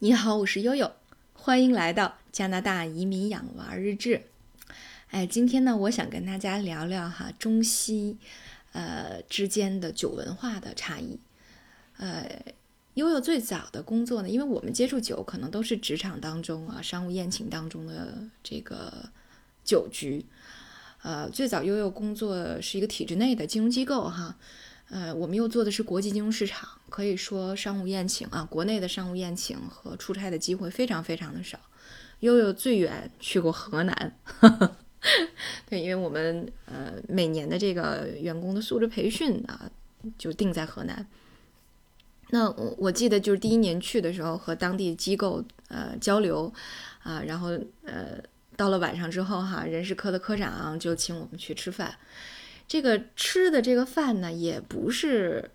你好，我是悠悠，欢迎来到加拿大移民养娃日志。哎，今天呢，我想跟大家聊聊哈中西呃之间的酒文化的差异。呃，悠悠最早的工作呢，因为我们接触酒可能都是职场当中啊商务宴请当中的这个酒局。呃，最早悠悠工作是一个体制内的金融机构哈。呃，我们又做的是国际金融市场，可以说商务宴请啊，国内的商务宴请和出差的机会非常非常的少。悠悠最远去过河南，对，因为我们呃每年的这个员工的素质培训啊，就定在河南。那我我记得就是第一年去的时候和当地机构呃交流啊，然后呃到了晚上之后哈，人事科的科长就请我们去吃饭。这个吃的这个饭呢，也不是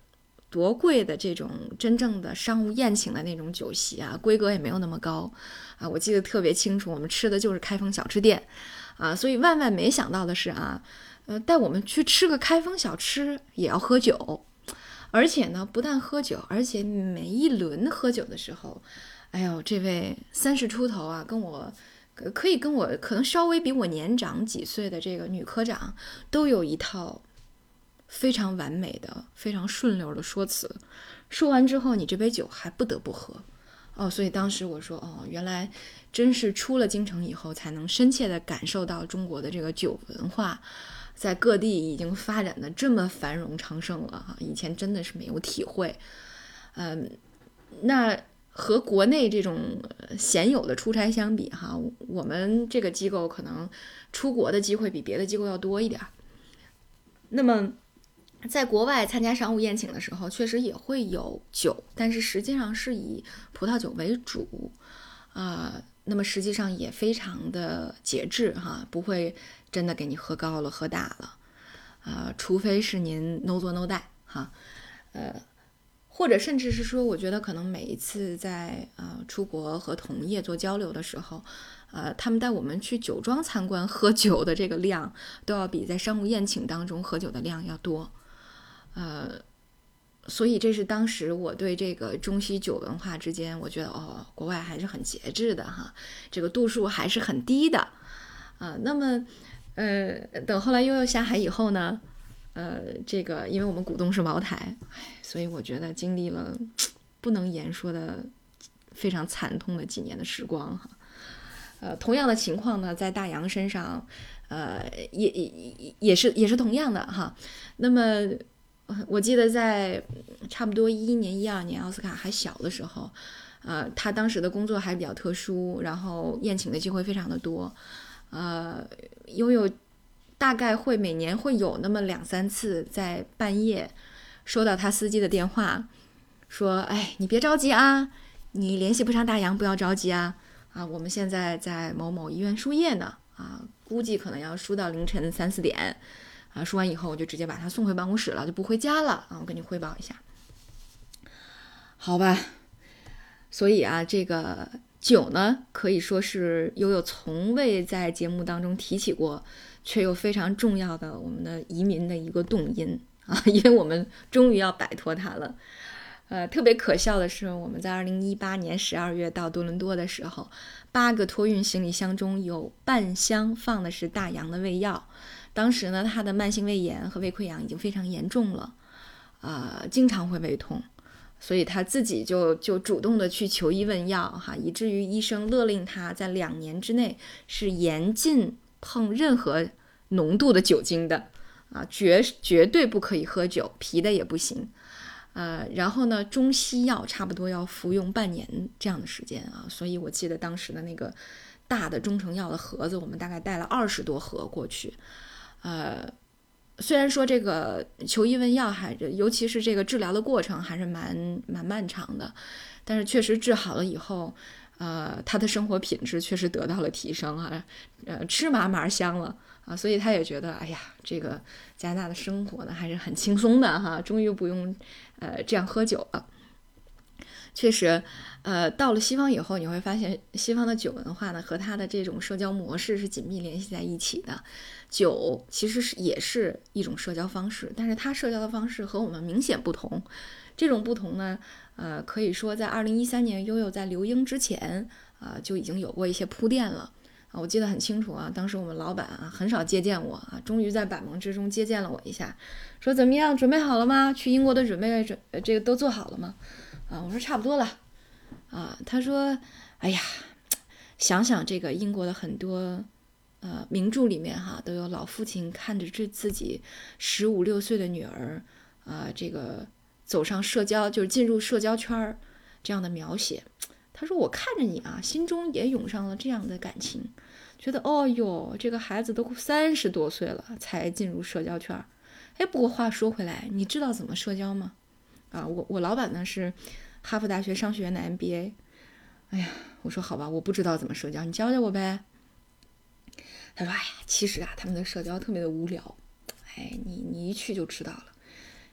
多贵的这种真正的商务宴请的那种酒席啊，规格也没有那么高啊。我记得特别清楚，我们吃的就是开封小吃店啊。所以万万没想到的是啊，呃，带我们去吃个开封小吃也要喝酒，而且呢，不但喝酒，而且每一轮喝酒的时候，哎呦，这位三十出头啊，跟我。可以跟我可能稍微比我年长几岁的这个女科长，都有一套非常完美的、非常顺溜的说辞。说完之后，你这杯酒还不得不喝哦。所以当时我说，哦，原来真是出了京城以后，才能深切的感受到中国的这个酒文化，在各地已经发展的这么繁荣昌盛了哈。以前真的是没有体会。嗯，那。和国内这种鲜有的出差相比，哈，我们这个机构可能出国的机会比别的机构要多一点。那么，在国外参加商务宴请的时候，确实也会有酒，但是实际上是以葡萄酒为主，啊，那么实际上也非常的节制，哈，不会真的给你喝高了、喝大了，啊，除非是您 no 做 no 带，哈，呃。或者甚至是说，我觉得可能每一次在呃出国和同业做交流的时候，呃，他们带我们去酒庄参观喝酒的这个量，都要比在商务宴请当中喝酒的量要多，呃，所以这是当时我对这个中西酒文化之间，我觉得哦，国外还是很节制的哈，这个度数还是很低的，啊，那么呃，等后来悠悠下海以后呢？呃，这个因为我们股东是茅台，所以我觉得经历了不能言说的非常惨痛的几年的时光哈。呃，同样的情况呢，在大洋身上，呃，也也也是也是同样的哈。那么我记得在差不多一一年、一二年，奥斯卡还小的时候，呃，他当时的工作还比较特殊，然后宴请的机会非常的多，呃，拥有。大概会每年会有那么两三次，在半夜收到他司机的电话，说：“哎，你别着急啊，你联系不上大洋，不要着急啊，啊，我们现在在某某医院输液呢，啊，估计可能要输到凌晨三四点，啊，输完以后我就直接把他送回办公室了，就不回家了啊，我跟你汇报一下，好吧？所以啊，这个酒呢，可以说是悠悠从未在节目当中提起过。”却又非常重要的我们的移民的一个动因啊，因为我们终于要摆脱它了。呃，特别可笑的是，我们在二零一八年十二月到多伦多的时候，八个托运行李箱中有半箱放的是大洋的胃药。当时呢，他的慢性胃炎和胃溃疡已经非常严重了，啊，经常会胃痛，所以他自己就就主动的去求医问药哈，以至于医生勒令他在两年之内是严禁。碰任何浓度的酒精的啊，绝绝对不可以喝酒，啤的也不行。呃，然后呢，中西药差不多要服用半年这样的时间啊，所以我记得当时的那个大的中成药的盒子，我们大概带了二十多盒过去。呃，虽然说这个求医问药还，尤其是这个治疗的过程还是蛮蛮漫长的，但是确实治好了以后。呃，他的生活品质确实得到了提升啊，呃，吃嘛嘛香了啊，所以他也觉得，哎呀，这个加拿大的生活呢还是很轻松的哈，终于不用呃这样喝酒了。确实，呃，到了西方以后，你会发现西方的酒文化呢和他的这种社交模式是紧密联系在一起的。酒其实是也是一种社交方式，但是他社交的方式和我们明显不同。这种不同呢，呃，可以说在二零一三年悠悠在留英之前啊，就已经有过一些铺垫了啊。我记得很清楚啊，当时我们老板啊很少接见我啊，终于在百忙之中接见了我一下，说怎么样，准备好了吗？去英国的准备准这个都做好了吗？啊，我说差不多了啊。他说，哎呀，想想这个英国的很多呃名著里面哈，都有老父亲看着这自己十五六岁的女儿啊，这个。走上社交，就是进入社交圈儿这样的描写。他说：“我看着你啊，心中也涌上了这样的感情，觉得哦哟，这个孩子都三十多岁了才进入社交圈儿。哎，不过话说回来，你知道怎么社交吗？啊，我我老板呢是哈佛大学商学院的 MBA。哎呀，我说好吧，我不知道怎么社交，你教教我呗。他说：哎呀，其实啊，他们的社交特别的无聊。哎，你你一去就知道了。”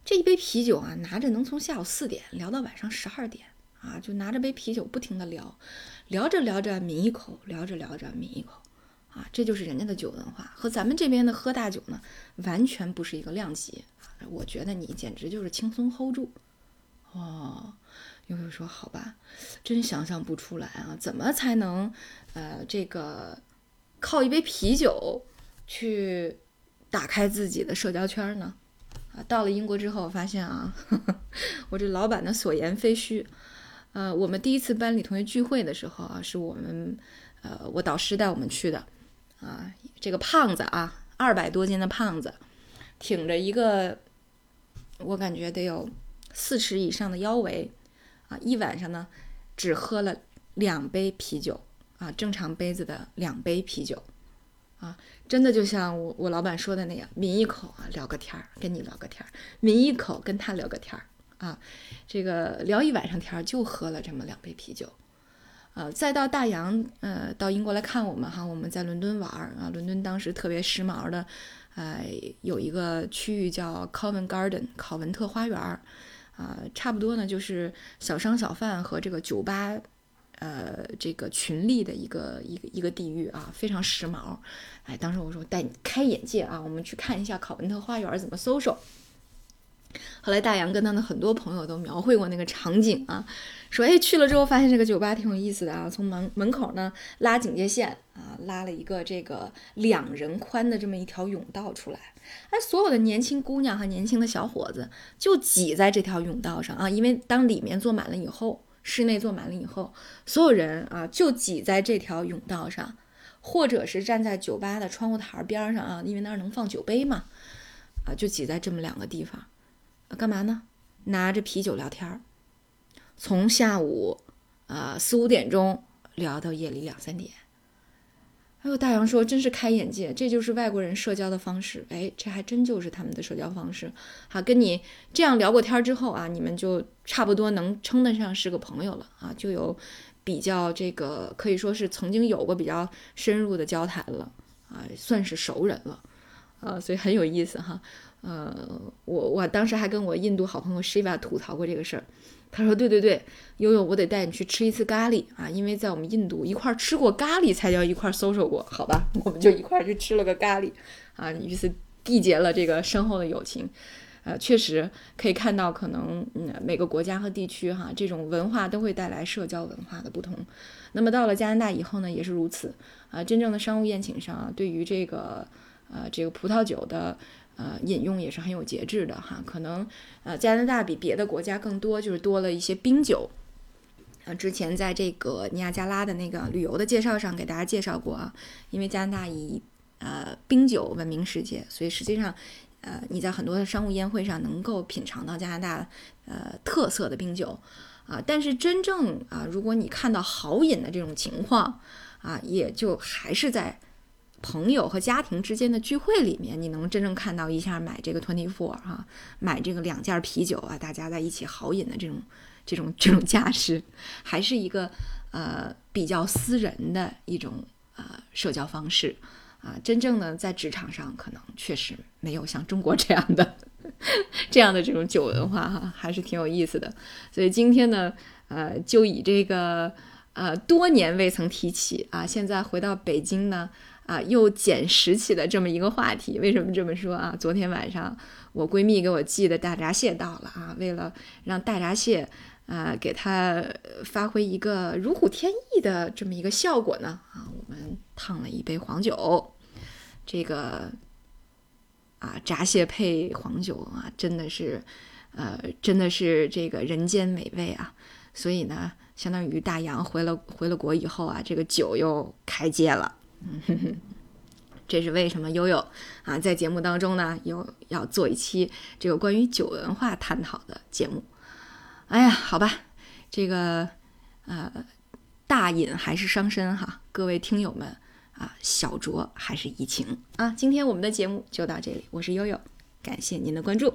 这一杯啤酒啊，拿着能从下午四点聊到晚上十二点啊，就拿着杯啤酒不停的聊，聊着聊着抿一口，聊着聊着抿一口，啊，这就是人家的酒文化，和咱们这边的喝大酒呢，完全不是一个量级。我觉得你简直就是轻松 hold 住。哦，悠悠说好吧，真想象不出来啊，怎么才能呃这个靠一杯啤酒去打开自己的社交圈呢？啊，到了英国之后，我发现啊，我这老板的所言非虚。呃，我们第一次班里同学聚会的时候啊，是我们呃我导师带我们去的。啊，这个胖子啊，二百多斤的胖子，挺着一个我感觉得有四尺以上的腰围啊，一晚上呢只喝了两杯啤酒啊，正常杯子的两杯啤酒。啊，真的就像我我老板说的那样，抿一口啊，聊个天儿，跟你聊个天儿；抿一口，跟他聊个天儿啊。这个聊一晚上天儿，就喝了这么两杯啤酒。呃，再到大洋，呃，到英国来看我们哈，我们在伦敦玩儿啊。伦敦当时特别时髦的，呃，有一个区域叫 Covent Garden 考文特花园儿啊，差不多呢就是小商小贩和这个酒吧。呃，这个群力的一个一个一个地域啊，非常时髦。哎，当时我说带你开眼界啊，我们去看一下考文特花园怎么搜索。后来大洋跟他的很多朋友都描绘过那个场景啊，说哎去了之后发现这个酒吧挺有意思的啊，从门门口呢拉警戒线啊，拉了一个这个两人宽的这么一条甬道出来，哎，所有的年轻姑娘和年轻的小伙子就挤在这条甬道上啊，因为当里面坐满了以后。室内坐满了以后，所有人啊就挤在这条甬道上，或者是站在酒吧的窗户台边上啊，因为那儿能放酒杯嘛，啊，就挤在这么两个地方，干嘛呢？拿着啤酒聊天儿，从下午啊四五点钟聊到夜里两三点。哎呦，大洋说真是开眼界，这就是外国人社交的方式。哎，这还真就是他们的社交方式。好，跟你这样聊过天之后啊，你们就差不多能称得上是个朋友了啊，就有比较这个可以说是曾经有过比较深入的交谈了啊，算是熟人了啊，所以很有意思哈。呃，我我当时还跟我印度好朋友 Shiva 吐槽过这个事儿。他说：“对对对，悠悠，我得带你去吃一次咖喱啊，因为在我们印度一块吃过咖喱，才叫一块 social 过，好吧？我们就一块去吃了个咖喱啊，于是缔结了这个深厚的友情。呃，确实可以看到，可能嗯每个国家和地区哈，这种文化都会带来社交文化的不同。那么到了加拿大以后呢，也是如此啊。真正的商务宴请上，对于这个呃这个葡萄酒的。”呃，饮用也是很有节制的哈，可能呃加拿大比别的国家更多，就是多了一些冰酒。啊，之前在这个尼亚加拉的那个旅游的介绍上给大家介绍过啊，因为加拿大以呃冰酒闻名世界，所以实际上呃你在很多的商务宴会上能够品尝到加拿大呃特色的冰酒啊，但是真正啊如果你看到好饮的这种情况啊，也就还是在。朋友和家庭之间的聚会里面，你能真正看到一下买这个 twenty four 哈，买这个两件啤酒啊，大家在一起豪饮的这种这种这种架势，还是一个呃比较私人的一种呃社交方式啊。真正的在职场上，可能确实没有像中国这样的 这样的这种酒文化哈，还是挺有意思的。所以今天呢，呃，就以这个呃多年未曾提起啊，现在回到北京呢。啊，又捡拾起了这么一个话题。为什么这么说啊？昨天晚上我闺蜜给我寄的大闸蟹到了啊。为了让大闸蟹啊，给它发挥一个如虎添翼的这么一个效果呢？啊，我们烫了一杯黄酒，这个啊，闸蟹配黄酒啊，真的是，呃，真的是这个人间美味啊！所以呢，相当于大洋回了回了国以后啊，这个酒又开街了。嗯哼哼这是为什么悠悠啊，在节目当中呢，有要做一期这个关于酒文化探讨的节目。哎呀，好吧，这个呃，大饮还是伤身哈，各位听友们啊，小酌还是怡情啊。今天我们的节目就到这里，我是悠悠，感谢您的关注。